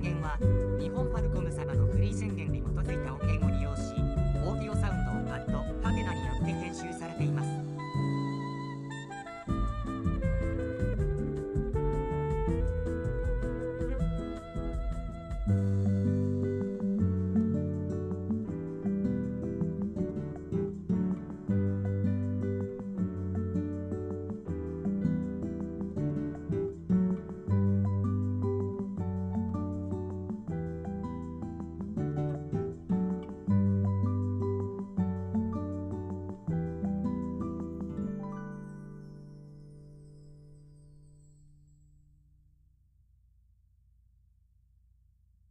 原因は？